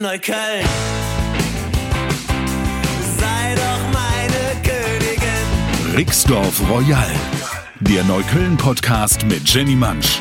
Neukölln. Sei doch meine Königin. Rixdorf Royal, der Neukölln-Podcast mit Jenny Mansch.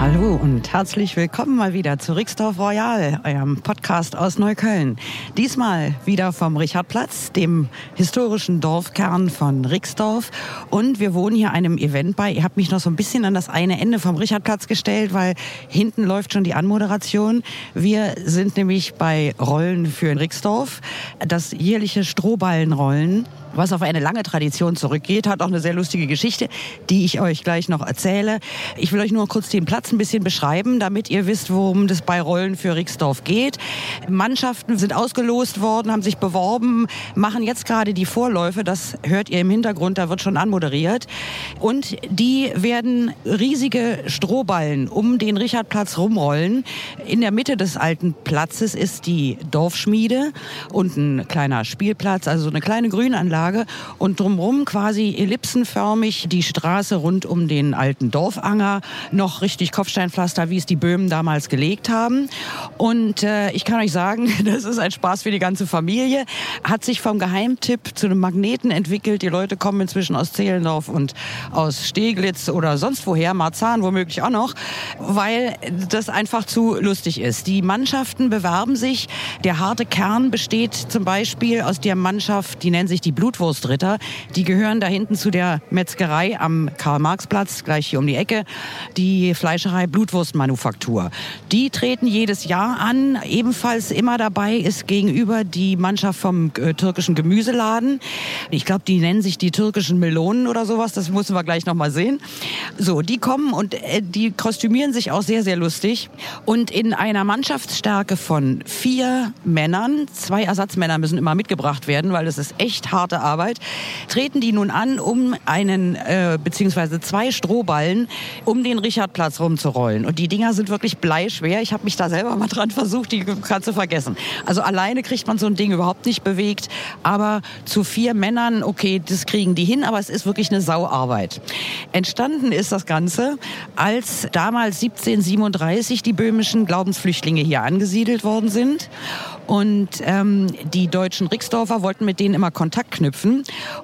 Hallo und herzlich willkommen mal wieder zu Rixdorf Royal, eurem Podcast aus Neukölln. Diesmal wieder vom Richardplatz, dem historischen Dorfkern von Rixdorf. Und wir wohnen hier einem Event bei. Ihr habt mich noch so ein bisschen an das eine Ende vom Richardplatz gestellt, weil hinten läuft schon die Anmoderation. Wir sind nämlich bei Rollen für Rixdorf, das jährliche Strohballenrollen was auf eine lange Tradition zurückgeht, hat auch eine sehr lustige Geschichte, die ich euch gleich noch erzähle. Ich will euch nur kurz den Platz ein bisschen beschreiben, damit ihr wisst, worum das bei Rollen für Rixdorf geht. Mannschaften sind ausgelost worden, haben sich beworben, machen jetzt gerade die Vorläufe, das hört ihr im Hintergrund, da wird schon anmoderiert. Und die werden riesige Strohballen um den Richardplatz rumrollen. In der Mitte des alten Platzes ist die Dorfschmiede und ein kleiner Spielplatz, also so eine kleine Grünanlage und drumherum quasi ellipsenförmig die Straße rund um den alten Dorfanger, noch richtig Kopfsteinpflaster, wie es die Böhmen damals gelegt haben. Und äh, ich kann euch sagen, das ist ein Spaß für die ganze Familie. Hat sich vom Geheimtipp zu einem Magneten entwickelt. Die Leute kommen inzwischen aus Zehlendorf und aus Steglitz oder sonst woher, Marzahn womöglich auch noch, weil das einfach zu lustig ist. Die Mannschaften bewerben sich. Der harte Kern besteht zum Beispiel aus der Mannschaft, die nennt sich die Blutwurstritter. Die gehören da hinten zu der Metzgerei am Karl-Marx-Platz, gleich hier um die Ecke, die Fleischerei Blutwurstmanufaktur. Die treten jedes Jahr an. Ebenfalls immer dabei ist gegenüber die Mannschaft vom äh, türkischen Gemüseladen. Ich glaube, die nennen sich die türkischen Melonen oder sowas. Das müssen wir gleich noch mal sehen. So, die kommen und äh, die kostümieren sich auch sehr, sehr lustig. Und in einer Mannschaftsstärke von vier Männern, zwei Ersatzmänner müssen immer mitgebracht werden, weil es ist echt harte Arbeit, treten die nun an, um einen äh, beziehungsweise zwei Strohballen um den Richardplatz rumzurollen. Und die Dinger sind wirklich bleischwer. Ich habe mich da selber mal dran versucht, die kannst du vergessen. Also alleine kriegt man so ein Ding überhaupt nicht bewegt. Aber zu vier Männern, okay, das kriegen die hin, aber es ist wirklich eine Sauarbeit. Entstanden ist das Ganze, als damals 1737 die böhmischen Glaubensflüchtlinge hier angesiedelt worden sind. Und ähm, die deutschen Rixdorfer wollten mit denen immer Kontakt knüpfen.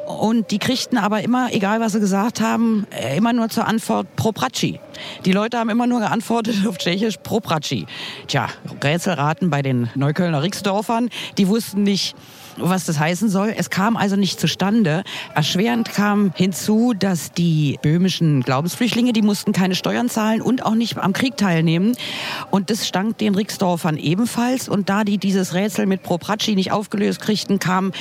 Und die kriegten aber immer, egal was sie gesagt haben, äh, immer nur zur Antwort Propraci. Die Leute haben immer nur geantwortet auf Tschechisch Propraci. Tja, Rätselraten bei den Neuköllner Rixdorfern, die wussten nicht, was das heißen soll. Es kam also nicht zustande. Erschwerend kam hinzu, dass die böhmischen Glaubensflüchtlinge, die mussten keine Steuern zahlen und auch nicht am Krieg teilnehmen. Und das stank den Rixdorfern ebenfalls. Und da die dieses Rätsel mit Propraci nicht aufgelöst kriegten, kam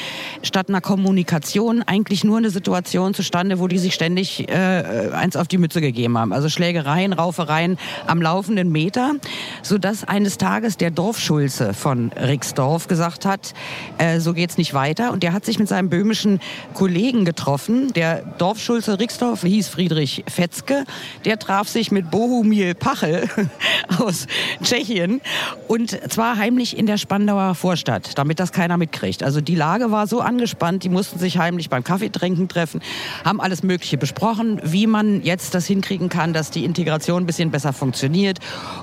statt einer Kommunikation eigentlich nur eine Situation zustande, wo die sich ständig äh, eins auf die Mütze gegeben haben. Also Schlägereien, Raufereien am laufenden Meter, sodass eines Tages der Dorfschulze von Rixdorf gesagt hat, äh, so geht's nicht weiter. Und der hat sich mit seinem böhmischen Kollegen getroffen. Der Dorfschulze Rixdorf hieß Friedrich Fetzke. Der traf sich mit Bohumil Pachel aus Tschechien und zwar heimlich in der Spandauer Vorstadt, damit das keiner mitkriegt. Also die Lage war so angespannt, die mussten sich heimlich beim Kaffeetrinken treffen, haben alles Mögliche besprochen, wie man jetzt das hinkriegen kann, dass die Integration ein bisschen besser funktioniert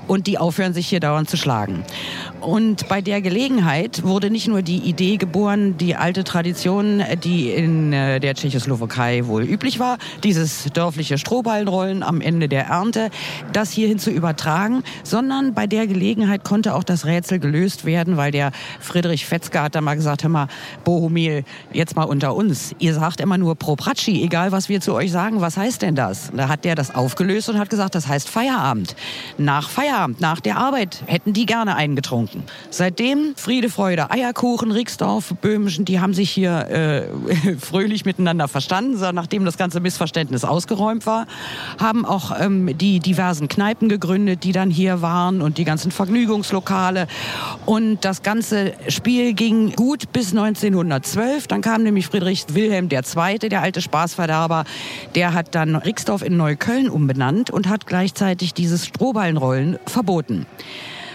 und die aufhören, sich hier dauernd zu schlagen. Und bei der Gelegenheit wurde nicht nur die Idee geboren, die alte Tradition, die in äh, der Tschechoslowakei wohl üblich war, dieses dörfliche Strohballenrollen am Ende der Ernte, das hierhin zu übertragen, sondern bei der Gelegenheit konnte auch das Rätsel gelöst werden, weil der Friedrich Fetzke hat da mal gesagt, hör mal, Bohumil, jetzt mal unter uns. Ihr sagt immer nur Propraci, egal was wir zu euch sagen, was heißt denn das? Da hat der das aufgelöst und hat gesagt, das heißt Feierabend. Nach Feierabend, nach der Arbeit hätten die gerne eingetrunken. Seitdem Friede, Freude, Eierkuchen, Rixdorf, Böhmischen, die haben sich hier äh, fröhlich miteinander verstanden, nachdem das ganze Missverständnis ausgeräumt war, haben auch ähm, die diversen Kneipen gegründet, die dann hier waren und die ganzen Vergnügungslokale. Und das ganze Spiel ging gut bis 1912. Dann kam nämlich Friedrich Wilhelm II., der alte Spaßverderber, der hat dann Rixdorf in Neukölln umbenannt und hat gleichzeitig dieses Strohballenrollen verboten.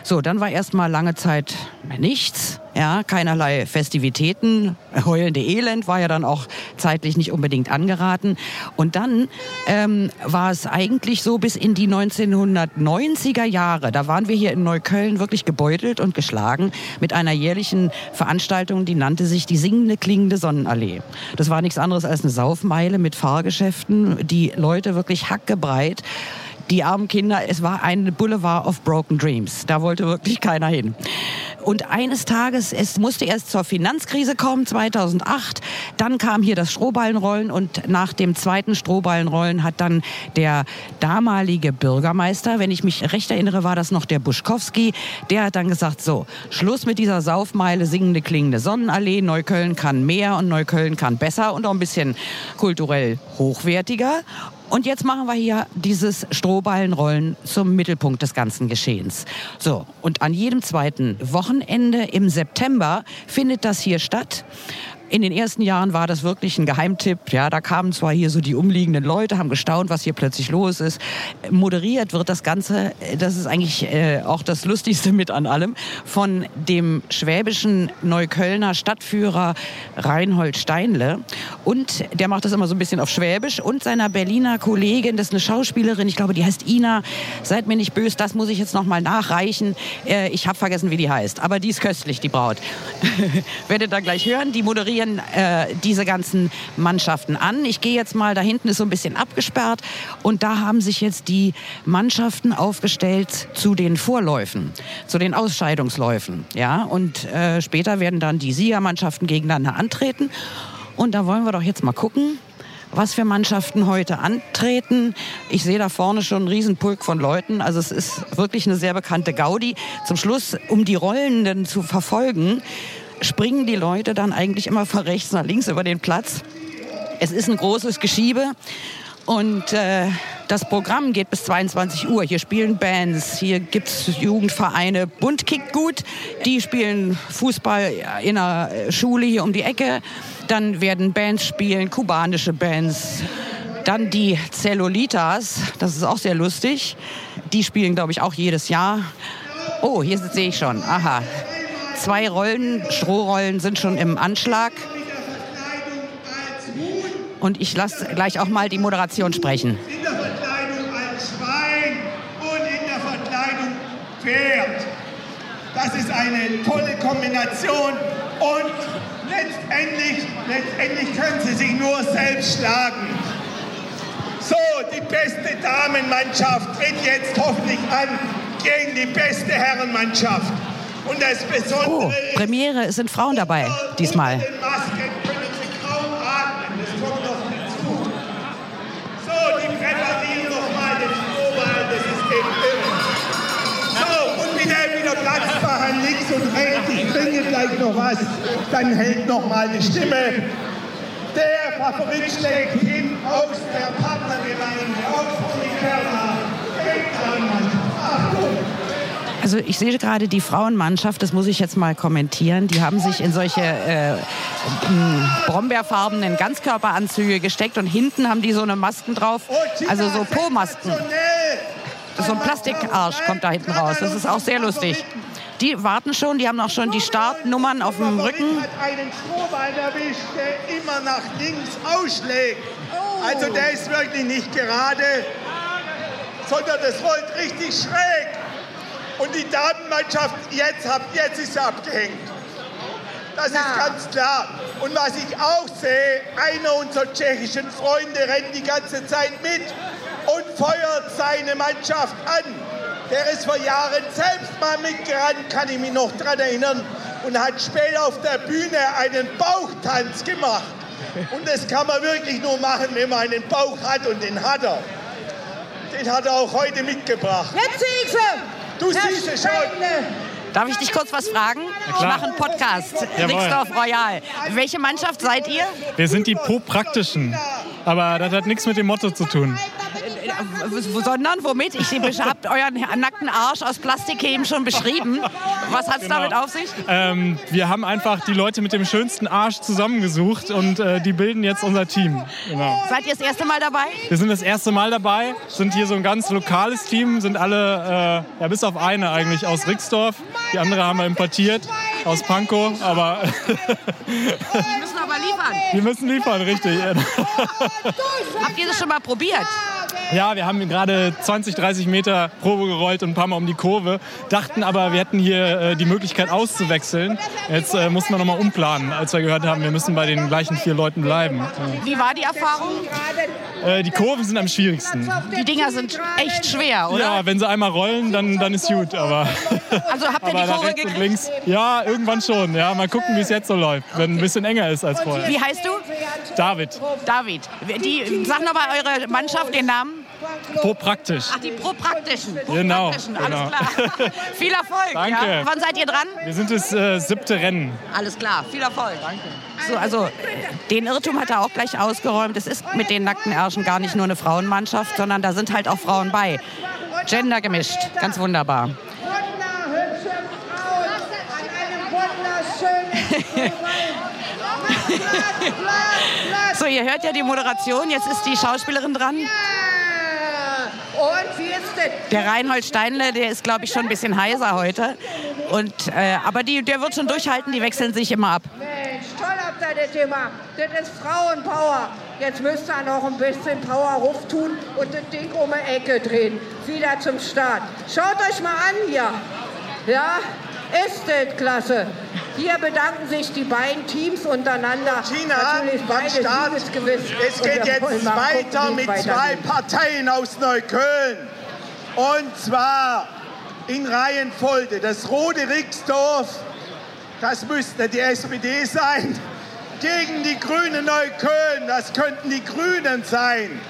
So, dann war erstmal lange Zeit nichts, ja, keinerlei Festivitäten. Heulende Elend war ja dann auch zeitlich nicht unbedingt angeraten. Und dann ähm, war es eigentlich so bis in die 1990er Jahre. Da waren wir hier in Neukölln wirklich gebeutelt und geschlagen mit einer jährlichen Veranstaltung, die nannte sich die singende klingende Sonnenallee. Das war nichts anderes als eine Saufmeile mit Fahrgeschäften, die Leute wirklich hackebreit die armen Kinder, es war ein Boulevard of Broken Dreams. Da wollte wirklich keiner hin. Und eines Tages, es musste erst zur Finanzkrise kommen, 2008. Dann kam hier das Strohballenrollen und nach dem zweiten Strohballenrollen hat dann der damalige Bürgermeister, wenn ich mich recht erinnere, war das noch der Buschkowski, der hat dann gesagt, so, Schluss mit dieser Saufmeile, singende, klingende Sonnenallee. Neukölln kann mehr und Neukölln kann besser und auch ein bisschen kulturell hochwertiger. Und jetzt machen wir hier dieses Strohballenrollen zum Mittelpunkt des ganzen Geschehens. So, und an jedem zweiten Wochenende im September findet das hier statt. In den ersten Jahren war das wirklich ein Geheimtipp. Ja, da kamen zwar hier so die umliegenden Leute, haben gestaunt, was hier plötzlich los ist. Moderiert wird das Ganze, das ist eigentlich äh, auch das Lustigste mit an allem, von dem schwäbischen Neuköllner Stadtführer Reinhold Steinle. Und der macht das immer so ein bisschen auf Schwäbisch und seiner Berliner Kollegin, das ist eine Schauspielerin, ich glaube, die heißt Ina. Seid mir nicht böse, das muss ich jetzt noch mal nachreichen. Äh, ich habe vergessen, wie die heißt, aber die ist köstlich, die Braut. Werdet ihr gleich hören, die moderiert moderieren äh, diese ganzen Mannschaften an. Ich gehe jetzt mal, da hinten ist so ein bisschen abgesperrt und da haben sich jetzt die Mannschaften aufgestellt zu den Vorläufen, zu den Ausscheidungsläufen. Ja? Und äh, später werden dann die Siegermannschaften gegeneinander antreten. Und da wollen wir doch jetzt mal gucken, was für Mannschaften heute antreten. Ich sehe da vorne schon einen Riesenpulk von Leuten. Also es ist wirklich eine sehr bekannte Gaudi. Zum Schluss, um die Rollenden zu verfolgen, springen die Leute dann eigentlich immer von rechts nach links über den Platz. Es ist ein großes Geschiebe und äh, das Programm geht bis 22 Uhr. Hier spielen Bands, hier gibt es Jugendvereine. Bund kickt gut, die spielen Fußball in der Schule hier um die Ecke. Dann werden Bands spielen, kubanische Bands. Dann die Cellulitas, das ist auch sehr lustig. Die spielen, glaube ich, auch jedes Jahr. Oh, hier sehe ich schon. Aha, Zwei Rollen, Strohrollen sind schon im Anschlag. Und ich lasse gleich auch mal die Moderation sprechen. In der Verkleidung als Schwein und in der Verkleidung Pferd. Das ist eine tolle Kombination und letztendlich, letztendlich können sie sich nur selbst schlagen. So, die beste Damenmannschaft tritt jetzt hoffentlich an gegen die beste Herrenmannschaft. Und das Besondere Oh, Premiere, es sind Frauen dabei diesmal. Noch links und rechts. Ich bringe gleich noch was. Dann hält nochmal die Stimme. Der Favorit schlägt hin aus der Partnergemeinde, aus Unikerna. Denkt dran, Mann. Also ich sehe gerade die Frauenmannschaft, das muss ich jetzt mal kommentieren, die haben sich in solche äh, m, brombeerfarbenen Ganzkörperanzüge gesteckt und hinten haben die so eine Masken drauf, also so Po-Masken. So ein Plastikarsch kommt da hinten raus, das ist auch sehr lustig. Die warten schon, die haben auch schon die Startnummern auf dem Rücken. hat einen Strohball erwischt, der immer nach links ausschlägt. Also der ist wirklich nicht gerade, sondern das rollt richtig schräg. Und die Damenmannschaft, jetzt, jetzt ist sie abgehängt. Das ist ganz klar. Und was ich auch sehe, einer unserer tschechischen Freunde rennt die ganze Zeit mit und feuert seine Mannschaft an. Der ist vor Jahren selbst mal mitgerannt, kann ich mich noch daran erinnern, und hat später auf der Bühne einen Bauchtanz gemacht. Und das kann man wirklich nur machen, wenn man einen Bauch hat und den hat er. Den hat er auch heute mitgebracht. Jetzt siehst du! Siehst es schon. Darf ich dich kurz was fragen? Ich klar. mache einen Podcast. Rixdorf Royal. Welche Mannschaft seid ihr? Wir sind die Pro-Praktischen. Aber das hat nichts mit dem Motto zu tun. W- Sondern womit? Ich habt euren nackten Arsch aus Plastik eben schon beschrieben. Was hat's damit auf sich? Ähm, wir haben einfach die Leute mit dem schönsten Arsch zusammengesucht und äh, die bilden jetzt unser Team. Genau. Seid ihr das erste Mal dabei? Wir sind das erste Mal dabei, sind hier so ein ganz lokales Team, sind alle, äh, ja bis auf eine eigentlich aus Rixdorf. Die andere haben wir importiert aus Pankow, aber Die müssen aber liefern. die müssen liefern, richtig. Habt ihr das schon mal probiert? Ja, wir haben gerade 20, 30 Meter Probe gerollt und ein paar Mal um die Kurve, dachten aber, wir hätten hier äh, die Möglichkeit auszuwechseln. Jetzt äh, mussten wir nochmal umplanen, als wir gehört haben, wir müssen bei den gleichen vier Leuten bleiben. Wie war die Erfahrung? Äh, die Kurven sind am schwierigsten. Die Dinger sind echt schwer, oder? Ja, wenn sie einmal rollen, dann, dann ist gut, aber, Also habt ihr aber die Kurve gekriegt? links, ja, irgendwann schon. Ja, mal gucken, wie es jetzt so läuft, wenn ein bisschen enger ist als vorher. Wie heißt du? David, David. Die, sag noch mal eure Mannschaft, den Namen. Pro praktisch. Ach, die Pro-Praktischen. Genau, Pro-Praktischen, genau. alles klar. Viel Erfolg. Danke. Ja. Wann seid ihr dran? Wir sind das äh, siebte Rennen. Alles klar, viel Erfolg. Danke. So, also den Irrtum hat er auch gleich ausgeräumt. Es ist mit den nackten Ärschen gar nicht nur eine Frauenmannschaft, sondern da sind halt auch Frauen bei. Gender gemischt, ganz wunderbar. So, ihr hört ja die Moderation, jetzt ist die Schauspielerin dran. Und wie ist denn? Der Reinhold Steinle, der ist, glaube ich, schon ein bisschen heiser heute. Und, äh, aber die, der wird schon durchhalten, die wechseln sich immer ab. Mensch, toll habt ihr das gemacht. Das ist Frauenpower. Jetzt müsst ihr noch ein bisschen Power ruf tun und das Ding um die Ecke drehen. Wieder zum Start. Schaut euch mal an hier. Ja, ist das klasse. Hier bedanken sich die beiden Teams untereinander. Tina, Natürlich beide Start. Es geht jetzt weiter gucken, mit zwei. Parteien aus Neukölln. Und zwar in Reihenfolge. Das Rote Rixdorf, das müsste die SPD sein. Gegen die Grünen Neukölln, das könnten die Grünen sein.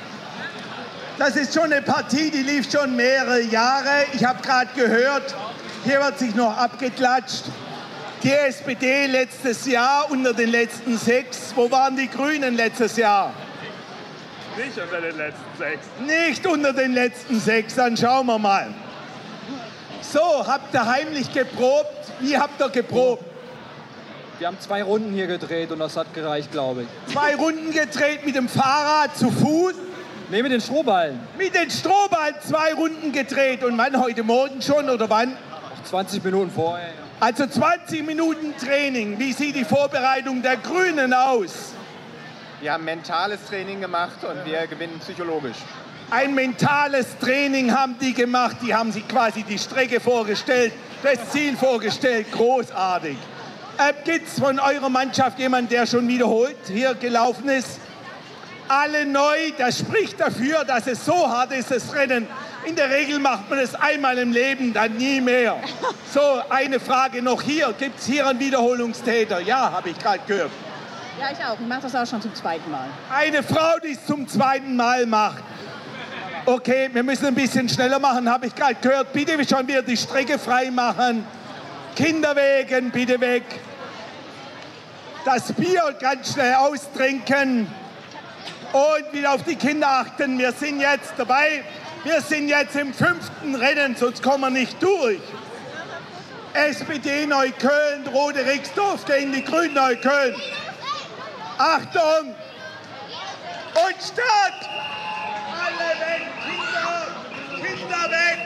Das ist schon eine Partie, die lief schon mehrere Jahre. Ich habe gerade gehört, hier wird sich noch abgeklatscht. Die SPD letztes Jahr unter den letzten sechs. Wo waren die Grünen letztes Jahr? Nicht unter den letzten sechs. Nicht unter den letzten sechs, dann schauen wir mal. So, habt ihr heimlich geprobt? Wie habt ihr geprobt? Wir haben zwei Runden hier gedreht und das hat gereicht, glaube ich. Zwei Runden gedreht mit dem Fahrrad zu Fuß, Ne, mit den Strohballen. mit den Strohballen zwei Runden gedreht. Und wann? Heute Morgen schon oder wann? 20 Minuten vorher. Also 20 Minuten Training. Wie sieht die Vorbereitung der Grünen aus? Wir haben mentales Training gemacht und wir gewinnen psychologisch. Ein mentales Training haben die gemacht. Die haben sich quasi die Strecke vorgestellt, das Ziel vorgestellt. Großartig. Äh, Gibt es von eurer Mannschaft jemanden, der schon wiederholt hier gelaufen ist? Alle neu, das spricht dafür, dass es so hart ist, das Rennen. In der Regel macht man es einmal im Leben, dann nie mehr. So, eine Frage noch hier. Gibt es hier einen Wiederholungstäter? Ja, habe ich gerade gehört. Ja, ich auch. Ich mache das auch schon zum zweiten Mal. Eine Frau, die es zum zweiten Mal macht. Okay, wir müssen ein bisschen schneller machen, habe ich gerade gehört. Bitte schon wieder die Strecke frei machen. Kinderwegen, bitte weg. Das Bier ganz schnell austrinken. Und wieder auf die Kinder achten. Wir sind jetzt dabei. Wir sind jetzt im fünften Rennen, sonst kommen wir nicht durch. SPD Neukölln, Rote Rixdorf gegen die Grünen Neukölln. Achtung! Und Start! Alle weg, Kinder! Kinder weg!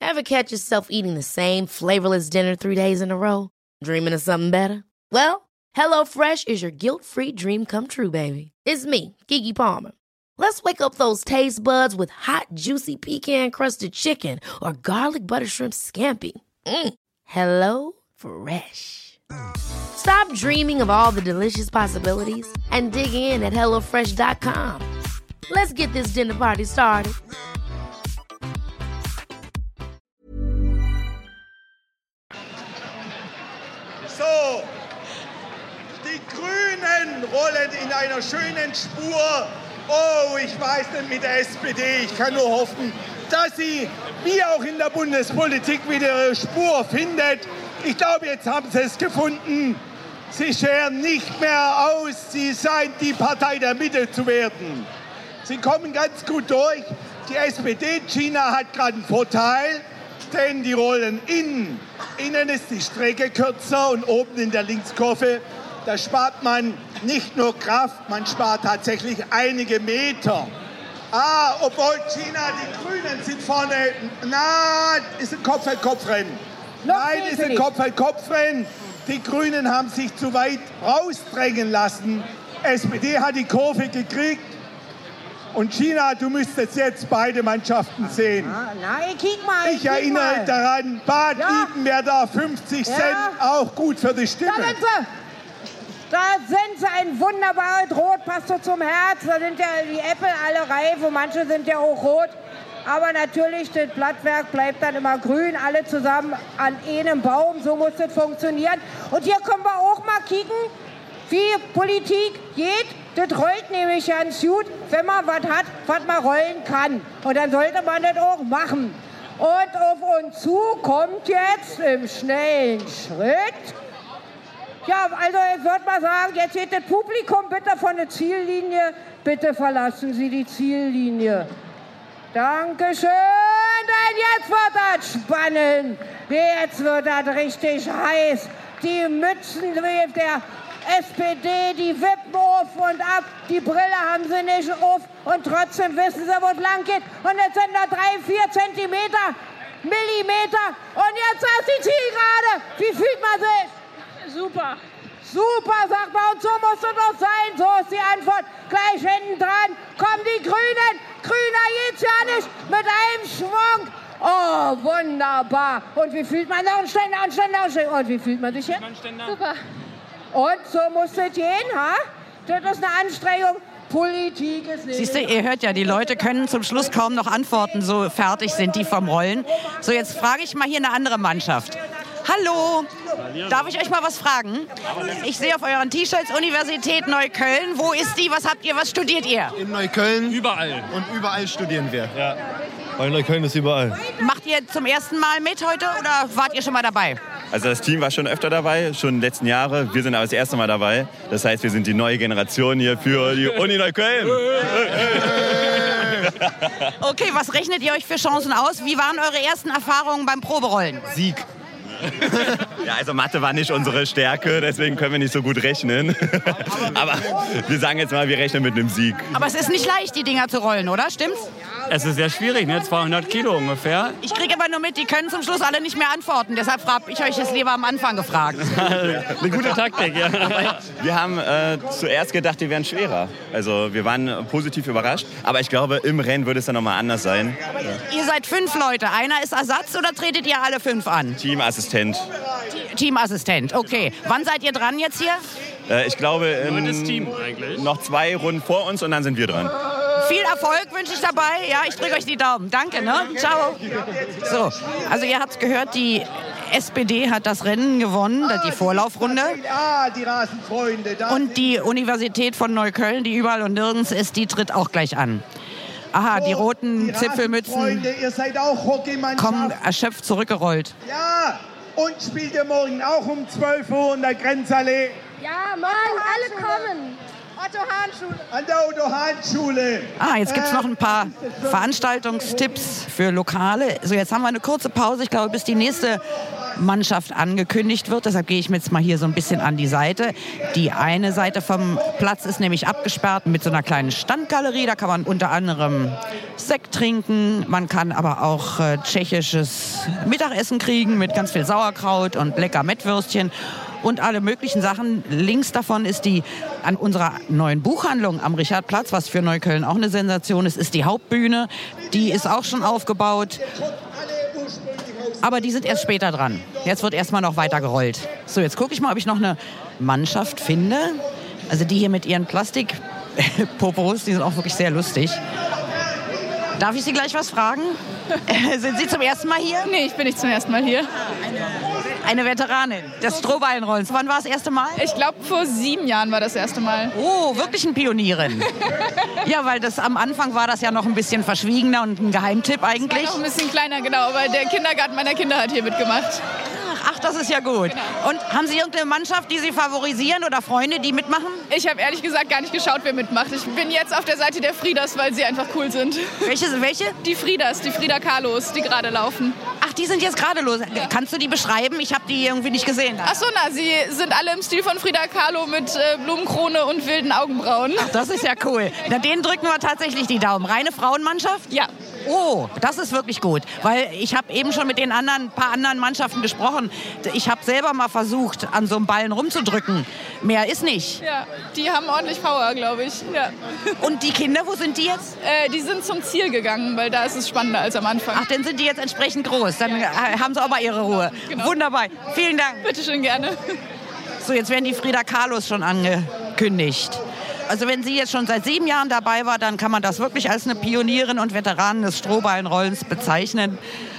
Ever catch yourself eating the same flavorless dinner three days in a row? Dreaming of something better? Well, HelloFresh is your guilt-free dream come true, baby. It's me, Kiki Palmer. Let's wake up those taste buds with hot, juicy pecan-crusted chicken or garlic butter shrimp scampi. Mm. Hello Fresh. Stop dreaming of all the delicious possibilities and dig in at HelloFresh.com. Let's get this dinner party started. So, die Grünen rollen in einer schönen Spur. Oh, ich weiß nicht mit der SPD. Ich kann nur hoffen, dass sie, wie auch in der Bundespolitik, wieder ihre Spur findet. Ich glaube, jetzt haben sie es gefunden. Sie scheren nicht mehr aus, sie seien die Partei der Mitte zu werden. Sie kommen ganz gut durch. Die SPD China hat gerade einen Vorteil, denn die rollen innen. Innen ist die Strecke kürzer und oben in der Linkskurve, da spart man nicht nur Kraft, man spart tatsächlich einige Meter. Ah, obwohl China, die Grünen sind vorne, na, ist ein Kopf-an-Kopf-Rennen. Nein, ist ein Kopf-an-Kopf-Rennen. Die Grünen haben sich zu weit rausdrängen lassen. SPD hat die Kurve gekriegt. Und China, du müsstest jetzt beide Mannschaften sehen. Nein, kick mal. Ich kick erinnere mal. daran, Bad Ja. Da 50 Ja. Cent, auch gut für die Da Stimme. sie. Da sind sie, ein wunderbares Rot, passt so zum Herz. Da sind ja die Äpfel alle reif und manche sind ja auch rot. Aber natürlich, das Blattwerk bleibt dann immer grün, alle zusammen an einem Baum. So muss das funktionieren. Und hier können wir auch mal kicken, wie Politik geht. Das rollt nämlich ganz gut, wenn man was hat, was man rollen kann. Und dann sollte man das auch machen. Und auf uns zu kommt jetzt im schnellen Schritt ja, also ich würde mal sagen, jetzt geht das Publikum bitte von der Ziellinie. Bitte verlassen Sie die Ziellinie. Dankeschön. Denn jetzt wird das spannend. Jetzt wird das richtig heiß. Die Mützen der SPD, die wippen auf und ab. Die Brille haben sie nicht auf. Und trotzdem wissen sie, wo es lang geht. Und jetzt sind da drei, vier Zentimeter, Millimeter. Und jetzt ist die Zielgerade. Wie fühlt man sich? Super. Super, sagt man, und so muss es doch sein. So ist die Antwort. Gleich hinten dran kommen die Grünen. Grüner geht's ja nicht mit einem Schwung. Oh, wunderbar. Und wie fühlt man sich? Und Ständer, und Ständer, Ständer. Und wie fühlt man sich jetzt? Super. Und so muss es gehen, ha? Das ist eine Anstrengung. Politik ist nicht. Siehst du, ihr hört ja, die Leute können zum Schluss kaum noch antworten, so fertig sind die vom Rollen. So, jetzt frage ich mal hier eine andere Mannschaft. Hallo, darf ich euch mal was fragen? Ich sehe auf euren T-Shirts Universität Neukölln. Wo ist die? Was habt ihr? Was studiert ihr? In Neukölln. Überall. Und überall studieren wir. Ja. Weil Neukölln ist überall. Macht ihr zum ersten Mal mit heute oder wart ihr schon mal dabei? Also das Team war schon öfter dabei, schon in den letzten Jahren. Wir sind aber das erste Mal dabei. Das heißt, wir sind die neue Generation hier für die Uni Neukölln. Okay, was rechnet ihr euch für Chancen aus? Wie waren eure ersten Erfahrungen beim Proberollen? Sieg. Ja, also Mathe war nicht unsere Stärke, deswegen können wir nicht so gut rechnen. Aber wir sagen jetzt mal, wir rechnen mit einem Sieg. Aber es ist nicht leicht, die Dinger zu rollen, oder? Stimmt's? Es ist sehr schwierig, ne? 200 Kilo ungefähr. Ich kriege aber nur mit, die können zum Schluss alle nicht mehr antworten. Deshalb habe ich euch das lieber am Anfang gefragt. Eine gute Taktik, ja. Wir haben äh, zuerst gedacht, die wären schwerer. Also wir waren positiv überrascht. Aber ich glaube, im Rennen würde es dann nochmal anders sein. Ihr seid fünf Leute. Einer ist Ersatz oder tretet ihr alle fünf an? Teamassistent. Teamassistent, okay. Wann seid ihr dran jetzt hier? Äh, ich glaube, in Neuntes Team eigentlich. noch zwei Runden vor uns und dann sind wir dran. Viel Erfolg wünsche ich dabei. Ja, ich drücke euch die Daumen. Danke, ne? Ciao. So, also ihr habt gehört, die SPD hat das Rennen gewonnen, die Vorlaufrunde. Ah, die Rasenfreunde. Und die Universität von Neukölln, die überall und nirgends ist, die tritt auch gleich an. Aha, die roten Zipfelmützen ihr seid auch kommen erschöpft zurückgerollt. Ja, und spielt ihr morgen auch um 12 Uhr in der Grenzallee Ja, Mann, alle kommen. Otto Hahn Schule. an der Otto-Hahn-Schule. Ah, jetzt gibt es noch ein paar Veranstaltungstipps für Lokale. So, jetzt haben wir eine kurze Pause, ich glaube, bis die nächste Mannschaft angekündigt wird. Deshalb gehe ich mir jetzt mal hier so ein bisschen an die Seite. Die eine Seite vom Platz ist nämlich abgesperrt mit so einer kleinen Standgalerie. Da kann man unter anderem Sekt trinken. Man kann aber auch äh, tschechisches Mittagessen kriegen mit ganz viel Sauerkraut und lecker Mettwürstchen und alle möglichen Sachen. Links davon ist die an unserer neuen Buchhandlung am Richardplatz, was für Neukölln auch eine Sensation ist, ist die Hauptbühne. Die ist auch schon aufgebaut. Aber die sind erst später dran. Jetzt wird erstmal noch weiter gerollt. So, jetzt gucke ich mal, ob ich noch eine Mannschaft finde. Also die hier mit ihren Plastikpopos, die sind auch wirklich sehr lustig. Darf ich Sie gleich was fragen? sind Sie zum ersten Mal hier? Nee, ich bin nicht zum ersten Mal hier. Eine Veteranin des Strohballenrollens. Wann war das erste Mal? Ich glaube, vor sieben Jahren war das erste Mal. Oh, wirklich ein Pionierin. ja, weil das am Anfang war das ja noch ein bisschen verschwiegener und ein Geheimtipp eigentlich. Noch ein bisschen kleiner, genau. Aber der Kindergarten meiner Kinder hat hier mitgemacht. Ach, das ist ja gut. Und haben Sie irgendeine Mannschaft, die Sie favorisieren oder Freunde, die mitmachen? Ich habe ehrlich gesagt gar nicht geschaut, wer mitmacht. Ich bin jetzt auf der Seite der Friedas, weil sie einfach cool sind. Welche? welche? Die Friedas, die Frida Carlos, die gerade laufen. Die sind jetzt gerade los. Kannst du die beschreiben? Ich habe die irgendwie nicht gesehen. Ach so, na, sie sind alle im Stil von Frida Kahlo mit äh, Blumenkrone und wilden Augenbrauen. Ach, das ist ja cool. Na, denen drücken wir tatsächlich die Daumen. Reine Frauenmannschaft? Ja. Oh, das ist wirklich gut, weil ich habe eben schon mit den anderen paar anderen Mannschaften gesprochen. Ich habe selber mal versucht, an so einem Ballen rumzudrücken. Mehr ist nicht. Ja, die haben ordentlich Power, glaube ich. Ja. Und die Kinder, wo sind die jetzt? Äh, die sind zum Ziel gegangen, weil da ist es spannender als am Anfang. Ach, dann sind die jetzt entsprechend groß. Dann ja. haben sie auch mal ihre Ruhe. Genau. Wunderbar. Vielen Dank. Bitte schön gerne. So, jetzt werden die Frida Carlos schon angekündigt. Also wenn sie jetzt schon seit sieben Jahren dabei war, dann kann man das wirklich als eine Pionierin und Veteranin des Strohballenrollens bezeichnen.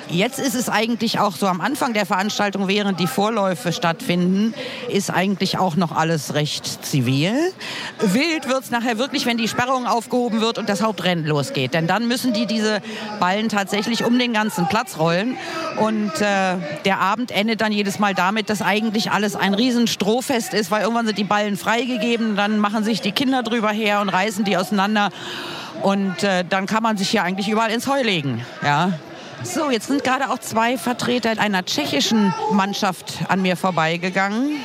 Jetzt ist es eigentlich auch so am Anfang der Veranstaltung, während die Vorläufe stattfinden, ist eigentlich auch noch alles recht zivil. Wild wird es nachher wirklich, wenn die Sperrung aufgehoben wird und das Hauptrennen losgeht. Denn dann müssen die diese Ballen tatsächlich um den ganzen Platz rollen. Und äh, der Abend endet dann jedes Mal damit, dass eigentlich alles ein riesen Strohfest ist, weil irgendwann sind die Ballen freigegeben, dann machen sich die Kinder drüber her und reißen die auseinander. Und äh, dann kann man sich hier eigentlich überall ins Heu legen. Ja. So, jetzt sind gerade auch zwei Vertreter einer tschechischen Mannschaft an mir vorbeigegangen.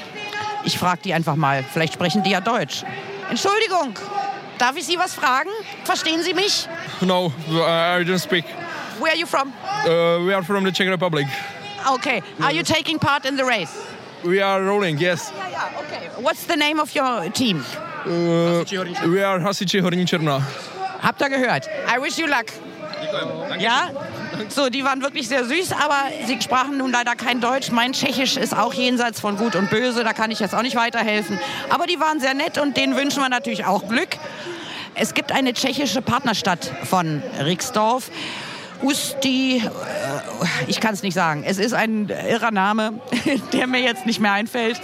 Ich frage die einfach mal. Vielleicht sprechen die ja Deutsch. Entschuldigung, darf ich Sie was fragen? Verstehen Sie mich? No, I don't speak. Where are you from? Uh, we are from the Czech Republic. Okay. Are you taking part in the race? We are rolling, yes. Yeah, yeah, okay. What's the name of your team? Uh, we are Hasiči Horní Černá. Habt ihr gehört? I wish you luck. Ja? So, die waren wirklich sehr süß, aber sie sprachen nun leider kein Deutsch. Mein Tschechisch ist auch jenseits von Gut und Böse, da kann ich jetzt auch nicht weiterhelfen. Aber die waren sehr nett und denen wünschen wir natürlich auch Glück. Es gibt eine tschechische Partnerstadt von Rixdorf. Usti, äh, ich kann es nicht sagen. Es ist ein irrer Name, der mir jetzt nicht mehr einfällt.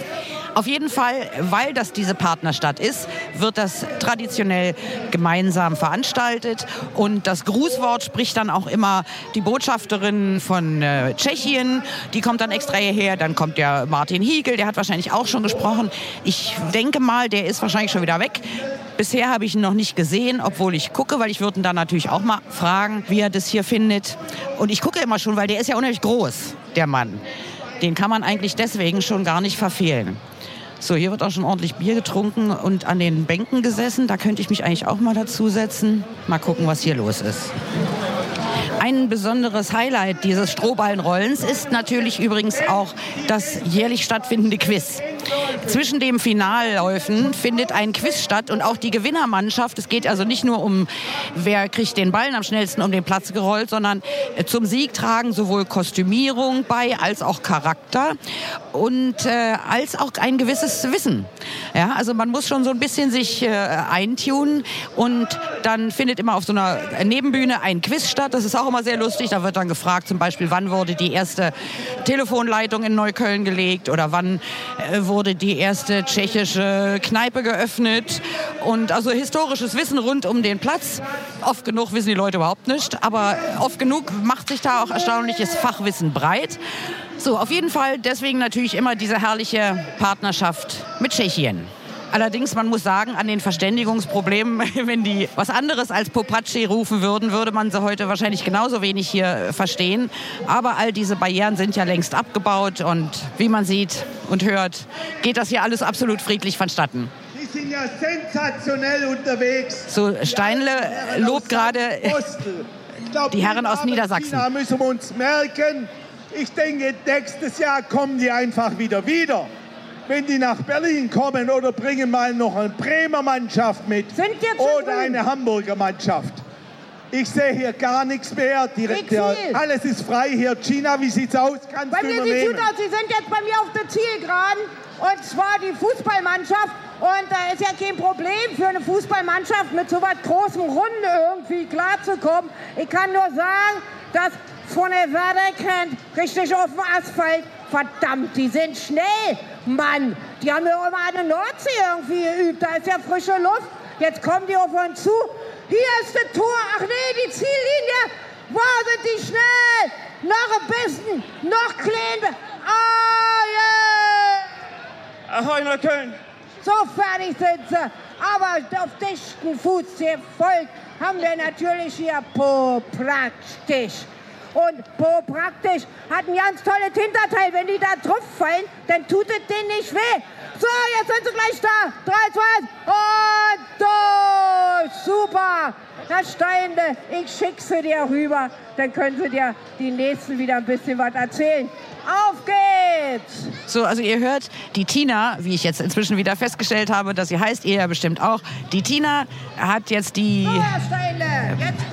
Auf jeden Fall, weil das diese Partnerstadt ist, wird das traditionell gemeinsam veranstaltet. Und das Grußwort spricht dann auch immer die Botschafterin von äh, Tschechien. Die kommt dann extra hierher. Dann kommt der Martin Hiegel, der hat wahrscheinlich auch schon gesprochen. Ich denke mal, der ist wahrscheinlich schon wieder weg. Bisher habe ich ihn noch nicht gesehen, obwohl ich gucke, weil ich würde ihn dann natürlich auch mal fragen, wie er das hier findet. Und ich gucke immer schon, weil der ist ja unheimlich groß, der Mann. Den kann man eigentlich deswegen schon gar nicht verfehlen. So, hier wird auch schon ordentlich Bier getrunken und an den Bänken gesessen. Da könnte ich mich eigentlich auch mal dazusetzen. Mal gucken, was hier los ist. Ein besonderes Highlight dieses Strohballenrollens ist natürlich übrigens auch das jährlich stattfindende Quiz. Zwischen den Finalläufen findet ein Quiz statt und auch die Gewinnermannschaft. Es geht also nicht nur um, wer kriegt den Ballen am schnellsten um den Platz gerollt, sondern zum Sieg tragen sowohl Kostümierung bei als auch Charakter und äh, als auch ein gewisses Wissen. Ja, also man muss schon so ein bisschen sich äh, eintunen und dann findet immer auf so einer Nebenbühne ein Quiz statt. Das ist auch immer sehr lustig. Da wird dann gefragt, zum Beispiel, wann wurde die erste Telefonleitung in Neukölln gelegt oder wann äh, wurde die erste tschechische Kneipe geöffnet. Und also historisches Wissen rund um den Platz. Oft genug wissen die Leute überhaupt nicht, aber oft genug macht sich da auch erstaunliches Fachwissen breit. So, auf jeden Fall deswegen natürlich immer diese herrliche Partnerschaft mit Tschechien. Allerdings, man muss sagen, an den Verständigungsproblemen, wenn die was anderes als Popatschi rufen würden, würde man sie heute wahrscheinlich genauso wenig hier verstehen. Aber all diese Barrieren sind ja längst abgebaut und wie man sieht und hört, geht das hier alles absolut friedlich vonstatten. Die sind ja sensationell unterwegs. So, Steinle lobt gerade glaub, die Herren aus Niedersachsen. Da müssen wir uns merken. Ich denke, nächstes Jahr kommen die einfach wieder wieder wenn die nach Berlin kommen oder bringen mal noch eine Bremer Mannschaft mit oder eine Hamburger Mannschaft. Ich sehe hier gar nichts mehr. Die, der, alles ist frei hier. Gina, wie sieht's aus? Kannst bei du mir übernehmen? sieht aus, Sie sind jetzt bei mir auf der Zielgeraden und zwar die Fußballmannschaft. Und da ist ja kein Problem für eine Fußballmannschaft mit so was großem Runde irgendwie klarzukommen. Ich kann nur sagen, dass von der Werder kennt, richtig auf dem Asphalt Verdammt, die sind schnell. Mann, die haben ja immer der Nordsee irgendwie geübt. Da ist ja frische Luft. Jetzt kommen die auf uns zu. Hier ist das Tor. Ach nee, die Ziellinie. Wow, sind die schnell. Noch ein bisschen. Noch klein. Ah, yeah. Ahoi, Neukölln. So fertig sind sie. Aber auf dichten Fuß gefolgt haben wir natürlich hier Po praktisch. Und Po praktisch hat ein ganz tolles Hinterteil. Wenn die da drauf fallen, dann tut es denen nicht weh. So, jetzt sind sie gleich da. 3, 2, 1 und durch. Super. Herr Steinde, ich schicke sie dir rüber. Dann können sie dir die Nächsten wieder ein bisschen was erzählen. Auf geht's! So, also ihr hört, die Tina, wie ich jetzt inzwischen wieder festgestellt habe, dass sie heißt, ihr ja bestimmt auch. Die Tina hat jetzt die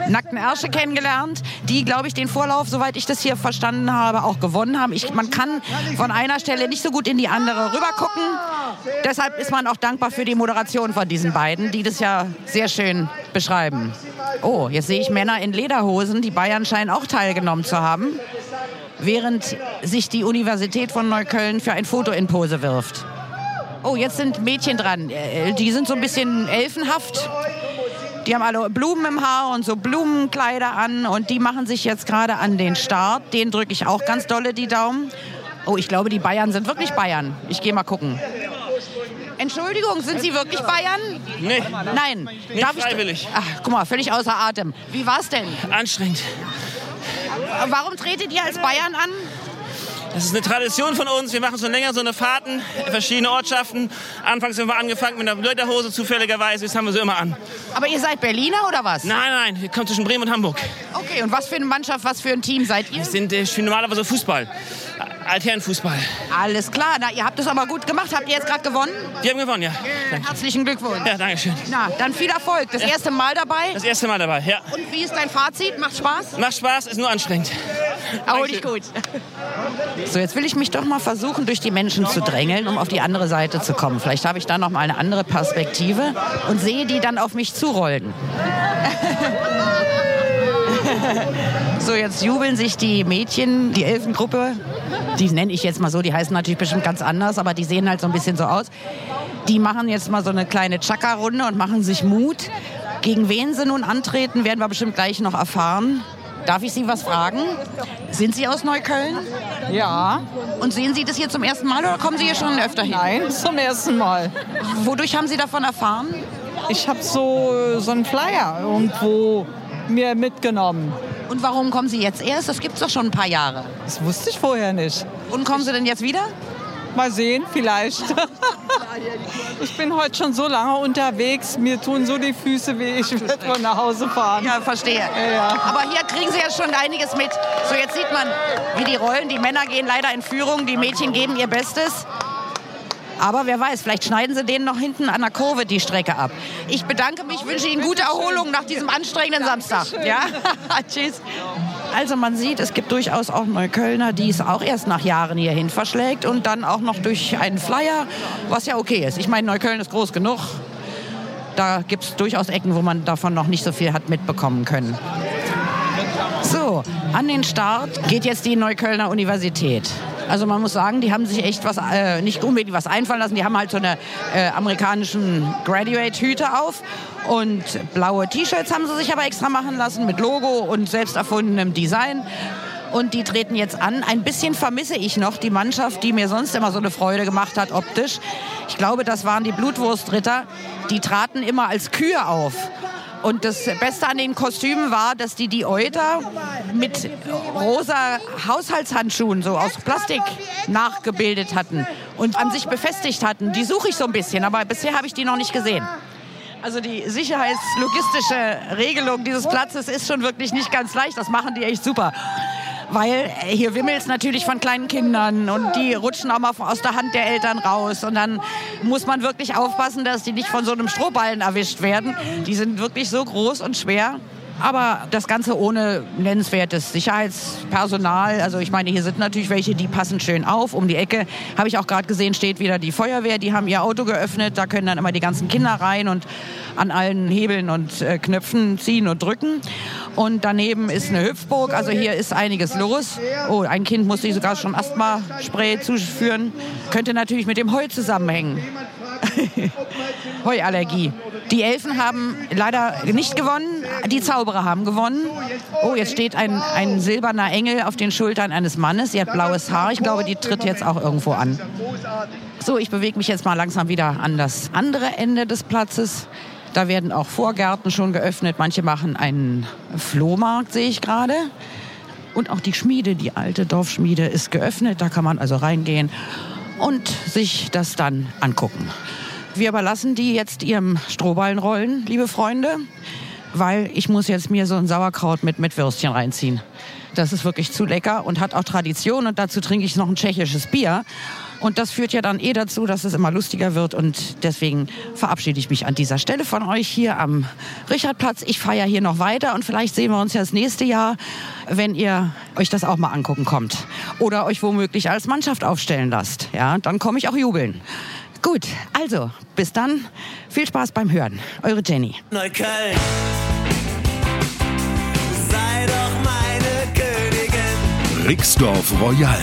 nackten Ärsche kennengelernt, die, glaube ich, den Vorlauf, soweit ich das hier verstanden habe, auch gewonnen haben. Ich, man kann von einer Stelle nicht so gut in die andere rübergucken. Deshalb ist man auch dankbar für die Moderation von diesen beiden, die das ja sehr schön beschreiben. Oh, jetzt sehe ich Männer in Lederhosen. Die Bayern scheinen auch teilgenommen zu haben während sich die Universität von Neukölln für ein Foto in Pose wirft. Oh, jetzt sind Mädchen dran. Äh, Die sind so ein bisschen elfenhaft. Die haben alle Blumen im Haar und so Blumenkleider an und die machen sich jetzt gerade an den Start. Den drücke ich auch ganz dolle die Daumen. Oh, ich glaube, die Bayern sind wirklich Bayern. Ich gehe mal gucken. Entschuldigung, sind Sie wirklich Bayern? Nee. Nein. Nicht Darf ich- freiwillig. Ach, guck mal, völlig außer Atem. Wie war's denn? Anstrengend. Warum tretet ihr als Bayern an? Das ist eine Tradition von uns. Wir machen schon länger so eine Fahrten in verschiedene Ortschaften. Anfangs haben wir angefangen mit einer Lederhose zufälligerweise. Jetzt haben wir sie immer an. Aber ihr seid Berliner oder was? Nein, nein, wir kommen zwischen Bremen und Hamburg. Okay, und was für eine Mannschaft, was für ein Team seid ihr? Wir sind äh, normalerweise Fußball. Altherrenfußball. Alles klar, na, ihr habt es aber gut gemacht. Habt ihr jetzt gerade gewonnen? Wir haben gewonnen, ja. Danke. Herzlichen Glückwunsch. Ja, danke schön. Na, dann viel Erfolg. Das erste Mal dabei. Das erste Mal dabei, ja. Und wie ist dein Fazit? Macht Spaß? Macht Spaß, ist nur anstrengend. Erhol dich gut. So, jetzt will ich mich doch mal versuchen, durch die Menschen zu drängeln, um auf die andere Seite zu kommen. Vielleicht habe ich da noch mal eine andere Perspektive und sehe die dann auf mich zurollen. So, jetzt jubeln sich die Mädchen, die Elfengruppe, die nenne ich jetzt mal so, die heißen natürlich bestimmt ganz anders, aber die sehen halt so ein bisschen so aus. Die machen jetzt mal so eine kleine Chaka-Runde und machen sich Mut. Gegen wen sie nun antreten, werden wir bestimmt gleich noch erfahren. Darf ich Sie was fragen? Sind Sie aus Neukölln? Ja. Und sehen Sie das hier zum ersten Mal oder kommen Sie hier schon öfter hin? Nein, zum ersten Mal. Wodurch haben Sie davon erfahren? Ich habe so, so einen Flyer irgendwo mir mitgenommen. Und warum kommen Sie jetzt erst? Das gibt es doch schon ein paar Jahre. Das wusste ich vorher nicht. Und kommen Sie denn jetzt wieder? Mal sehen, vielleicht. ich bin heute schon so lange unterwegs, mir tun so die Füße weh, ich werde wohl nach Hause fahren. Ja, verstehe. Ja. Aber hier kriegen Sie ja schon einiges mit. So, jetzt sieht man, wie die rollen. Die Männer gehen leider in Führung, die Mädchen geben ihr Bestes. Aber wer weiß, vielleicht schneiden sie denen noch hinten an der Kurve die Strecke ab. Ich bedanke mich, wünsche Ihnen gute Erholung nach diesem anstrengenden Samstag. Ja? Tschüss. Also man sieht, es gibt durchaus auch Neuköllner, die es auch erst nach Jahren hierhin verschlägt und dann auch noch durch einen Flyer, was ja okay ist. Ich meine, Neukölln ist groß genug. Da gibt es durchaus Ecken, wo man davon noch nicht so viel hat mitbekommen können. So, an den Start geht jetzt die Neuköllner Universität. Also man muss sagen, die haben sich echt was, äh, nicht unbedingt was einfallen lassen. Die haben halt so eine äh, amerikanischen Graduate-Hüte auf und blaue T-Shirts haben sie sich aber extra machen lassen mit Logo und selbst erfundenem Design. Und die treten jetzt an. Ein bisschen vermisse ich noch die Mannschaft, die mir sonst immer so eine Freude gemacht hat optisch. Ich glaube, das waren die Blutwurstritter. Die traten immer als Kühe auf. Und das Beste an den Kostümen war, dass die die Euter mit rosa Haushaltshandschuhen so aus Plastik nachgebildet hatten und an sich befestigt hatten. Die suche ich so ein bisschen, aber bisher habe ich die noch nicht gesehen. Also die sicherheitslogistische Regelung dieses Platzes ist schon wirklich nicht ganz leicht. Das machen die echt super. Weil äh, hier wimmelt es natürlich von kleinen Kindern und die rutschen auch mal aus der Hand der Eltern raus. Und dann muss man wirklich aufpassen, dass die nicht von so einem Strohballen erwischt werden. Die sind wirklich so groß und schwer. Aber das Ganze ohne nennenswertes Sicherheitspersonal. Also ich meine, hier sind natürlich welche, die passen schön auf. Um die Ecke habe ich auch gerade gesehen, steht wieder die Feuerwehr. Die haben ihr Auto geöffnet. Da können dann immer die ganzen Kinder rein und an allen Hebeln und äh, Knöpfen ziehen und drücken. Und daneben ist eine Hüpfburg, also hier ist einiges los. Oh, ein Kind musste ich sogar schon Asthma-Spray zuführen. Könnte natürlich mit dem Heu zusammenhängen. Heuallergie. Die Elfen haben leider nicht gewonnen, die Zauberer haben gewonnen. Oh, jetzt steht ein, ein silberner Engel auf den Schultern eines Mannes. Sie hat blaues Haar. Ich glaube, die tritt jetzt auch irgendwo an. So, ich bewege mich jetzt mal langsam wieder an das andere Ende des Platzes. Da werden auch Vorgärten schon geöffnet. Manche machen einen Flohmarkt, sehe ich gerade. Und auch die Schmiede, die alte Dorfschmiede, ist geöffnet. Da kann man also reingehen und sich das dann angucken. Wir überlassen die jetzt ihrem Strohballenrollen, liebe Freunde, weil ich muss jetzt mir so ein Sauerkraut mit, mit Würstchen reinziehen. Das ist wirklich zu lecker und hat auch Tradition und dazu trinke ich noch ein tschechisches Bier. Und das führt ja dann eh dazu, dass es immer lustiger wird. Und deswegen verabschiede ich mich an dieser Stelle von euch hier am Richardplatz. Ich feiere hier noch weiter und vielleicht sehen wir uns ja das nächste Jahr, wenn ihr euch das auch mal angucken kommt. Oder euch womöglich als Mannschaft aufstellen lasst. Ja, dann komme ich auch jubeln. Gut, also bis dann. Viel Spaß beim Hören. Eure Jenny. Neukölln. Sei doch meine Königin. Rixdorf Royal.